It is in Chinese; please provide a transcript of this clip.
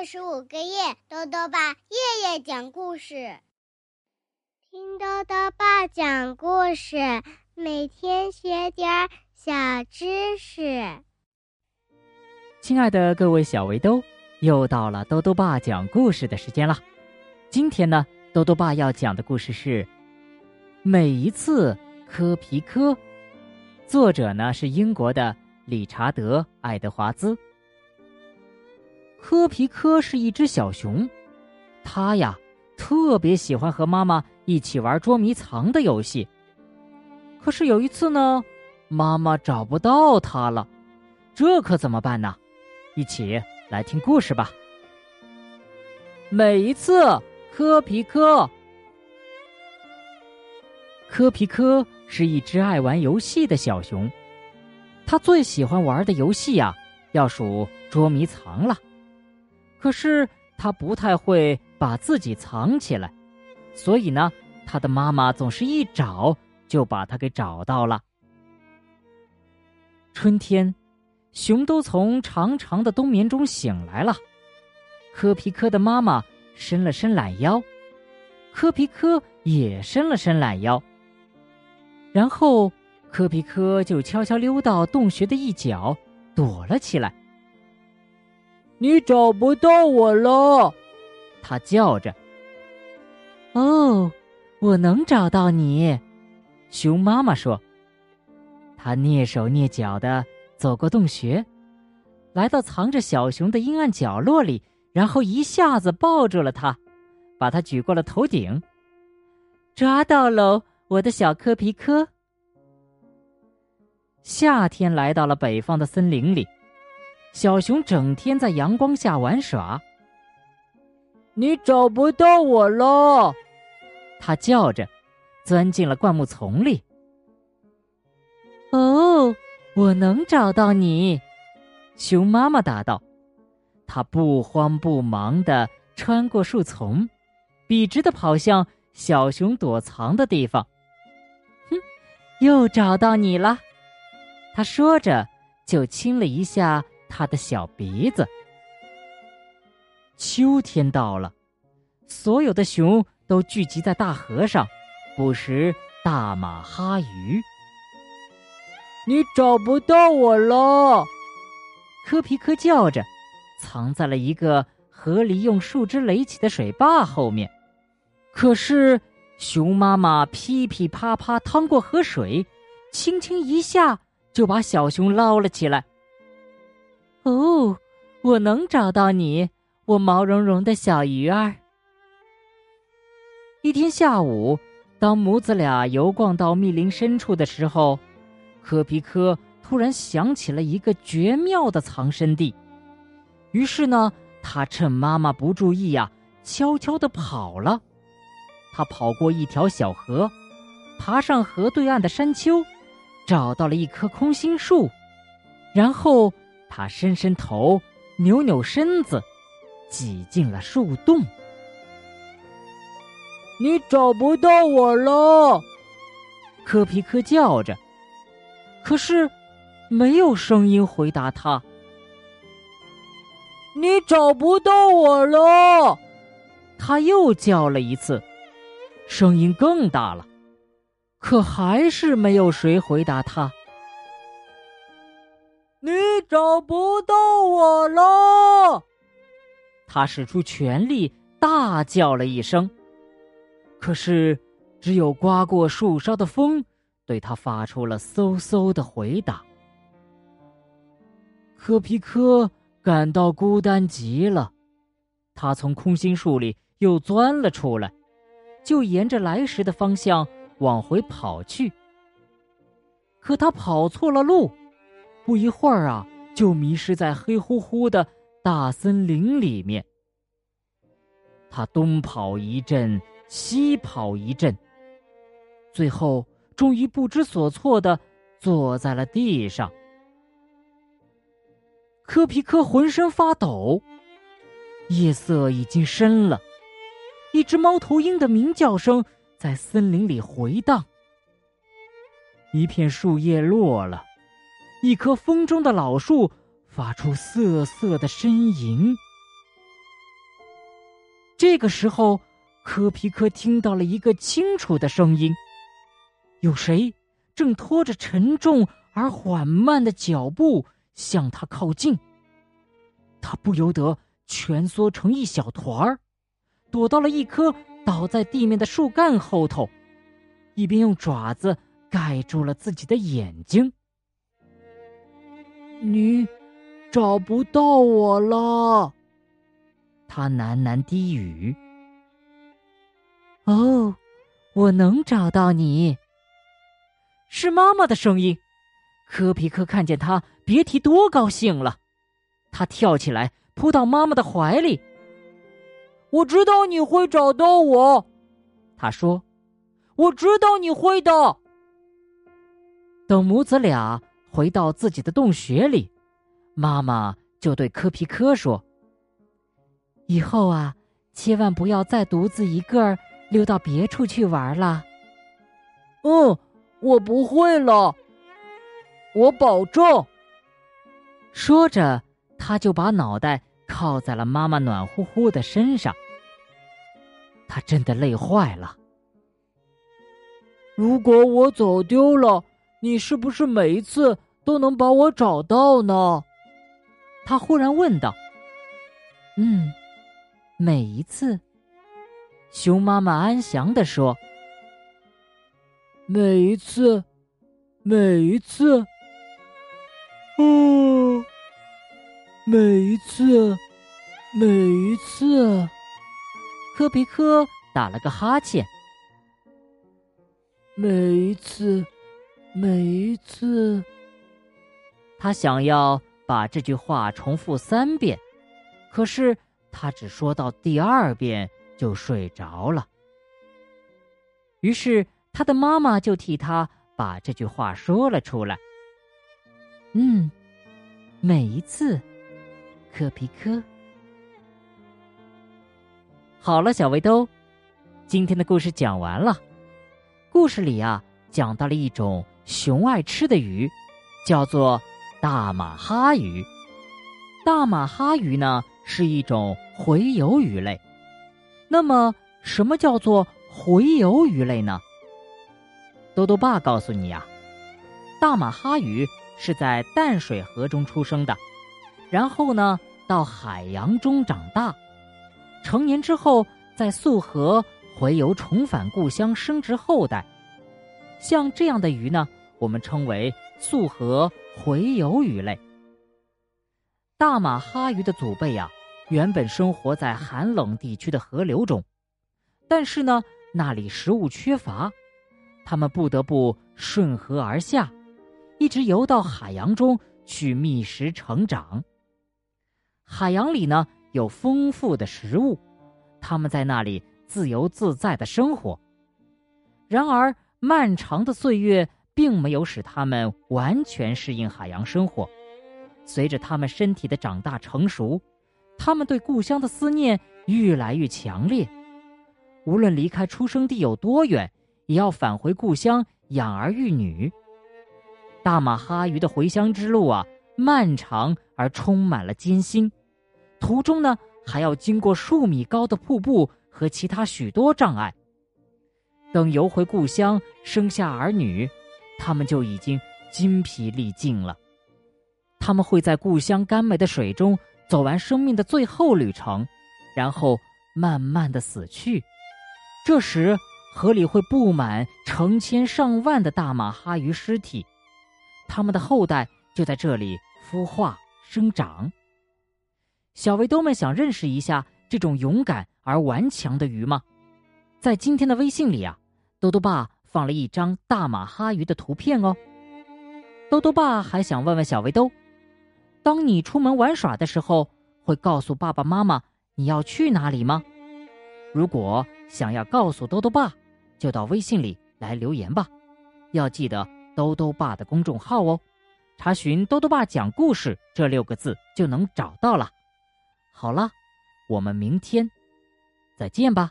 二十五个月，豆豆爸夜夜讲故事，听豆豆爸讲故事，每天学点小知识。亲爱的各位小围兜，又到了豆豆爸讲故事的时间了。今天呢，豆豆爸要讲的故事是《每一次科皮科》，作者呢是英国的理查德·爱德华兹。科皮科是一只小熊，它呀特别喜欢和妈妈一起玩捉迷藏的游戏。可是有一次呢，妈妈找不到它了，这可怎么办呢？一起来听故事吧。每一次科皮科，科皮科是一只爱玩游戏的小熊，它最喜欢玩的游戏呀，要数捉迷藏了。可是他不太会把自己藏起来，所以呢，他的妈妈总是一找就把他给找到了。春天，熊都从长长的冬眠中醒来了。科皮科的妈妈伸了伸懒腰，科皮科也伸了伸懒腰。然后，科皮科就悄悄溜到洞穴的一角，躲了起来。你找不到我了，他叫着。哦，我能找到你，熊妈妈说。他蹑手蹑脚的走过洞穴，来到藏着小熊的阴暗角落里，然后一下子抱住了它，把它举过了头顶。抓到喽，我的小科皮科。夏天来到了北方的森林里。小熊整天在阳光下玩耍。你找不到我了，它叫着，钻进了灌木丛里。哦，我能找到你，熊妈妈答道。它不慌不忙的穿过树丛，笔直的跑向小熊躲藏的地方。哼，又找到你了，它说着，就亲了一下。他的小鼻子。秋天到了，所有的熊都聚集在大河上，捕食大马哈鱼。你找不到我了，科皮科叫着，藏在了一个河里用树枝垒起的水坝后面。可是，熊妈妈噼噼啪啪趟过河水，轻轻一下就把小熊捞了起来。哦，我能找到你，我毛茸茸的小鱼儿。一天下午，当母子俩游逛到密林深处的时候，科皮科突然想起了一个绝妙的藏身地。于是呢，他趁妈妈不注意呀，悄悄的跑了。他跑过一条小河，爬上河对岸的山丘，找到了一棵空心树，然后。他伸伸头，扭扭身子，挤进了树洞。你找不到我了，科皮科叫着，可是没有声音回答他。你找不到我了，他又叫了一次，声音更大了，可还是没有谁回答他。找不到我了！他使出全力大叫了一声，可是只有刮过树梢的风对他发出了嗖嗖的回答。科皮科感到孤单极了，他从空心树里又钻了出来，就沿着来时的方向往回跑去。可他跑错了路。不一会儿啊，就迷失在黑乎乎的大森林里面。他东跑一阵，西跑一阵，最后终于不知所措的坐在了地上。科皮科浑身发抖，夜色已经深了，一只猫头鹰的鸣叫声在森林里回荡，一片树叶落了。一棵风中的老树发出瑟瑟的呻吟。这个时候，科皮克听到了一个清楚的声音：有谁正拖着沉重而缓慢的脚步向他靠近。他不由得蜷缩成一小团儿，躲到了一棵倒在地面的树干后头，一边用爪子盖住了自己的眼睛。你找不到我了，他喃喃低语。哦，我能找到你。是妈妈的声音。科皮克看见他，别提多高兴了。他跳起来，扑到妈妈的怀里。我知道你会找到我，他说：“我知道你会的。”等母子俩回到自己的洞穴里，妈妈就对科皮科说：“以后啊，千万不要再独自一个儿溜到别处去玩了。”“嗯，我不会了，我保证。”说着。他就把脑袋靠在了妈妈暖乎乎的身上。他真的累坏了。如果我走丢了，你是不是每一次都能把我找到呢？他忽然问道。“嗯，每一次。”熊妈妈安详地说。“每一次，每一次。”哦。每一次，每一次，科皮科打了个哈欠。每一次，每一次，他想要把这句话重复三遍，可是他只说到第二遍就睡着了。于是他的妈妈就替他把这句话说了出来。嗯，每一次。科皮科，好了，小围兜，今天的故事讲完了。故事里啊，讲到了一种熊爱吃的鱼，叫做大马哈鱼。大马哈鱼呢，是一种洄游鱼类。那么，什么叫做洄游鱼类呢？豆豆爸告诉你啊，大马哈鱼是在淡水河中出生的。然后呢，到海洋中长大，成年之后在溯河洄游，重返故乡生殖后代。像这样的鱼呢，我们称为溯河洄游鱼类。大马哈鱼的祖辈呀，原本生活在寒冷地区的河流中，但是呢，那里食物缺乏，他们不得不顺河而下，一直游到海洋中去觅食成长。海洋里呢有丰富的食物，他们在那里自由自在的生活。然而，漫长的岁月并没有使他们完全适应海洋生活。随着他们身体的长大成熟，他们对故乡的思念越来越强烈。无论离开出生地有多远，也要返回故乡养儿育女。大马哈鱼的回乡之路啊，漫长而充满了艰辛。途中呢，还要经过数米高的瀑布和其他许多障碍。等游回故乡，生下儿女，他们就已经筋疲力尽了。他们会在故乡甘美的水中走完生命的最后旅程，然后慢慢的死去。这时，河里会布满成千上万的大马哈鱼尸体，他们的后代就在这里孵化生长。小围兜们想认识一下这种勇敢而顽强的鱼吗？在今天的微信里啊，兜兜爸放了一张大马哈鱼的图片哦。兜兜爸还想问问小围兜：当你出门玩耍的时候，会告诉爸爸妈妈你要去哪里吗？如果想要告诉兜兜爸，就到微信里来留言吧。要记得兜兜爸的公众号哦，查询“兜兜爸讲故事”这六个字就能找到了。好了，我们明天再见吧。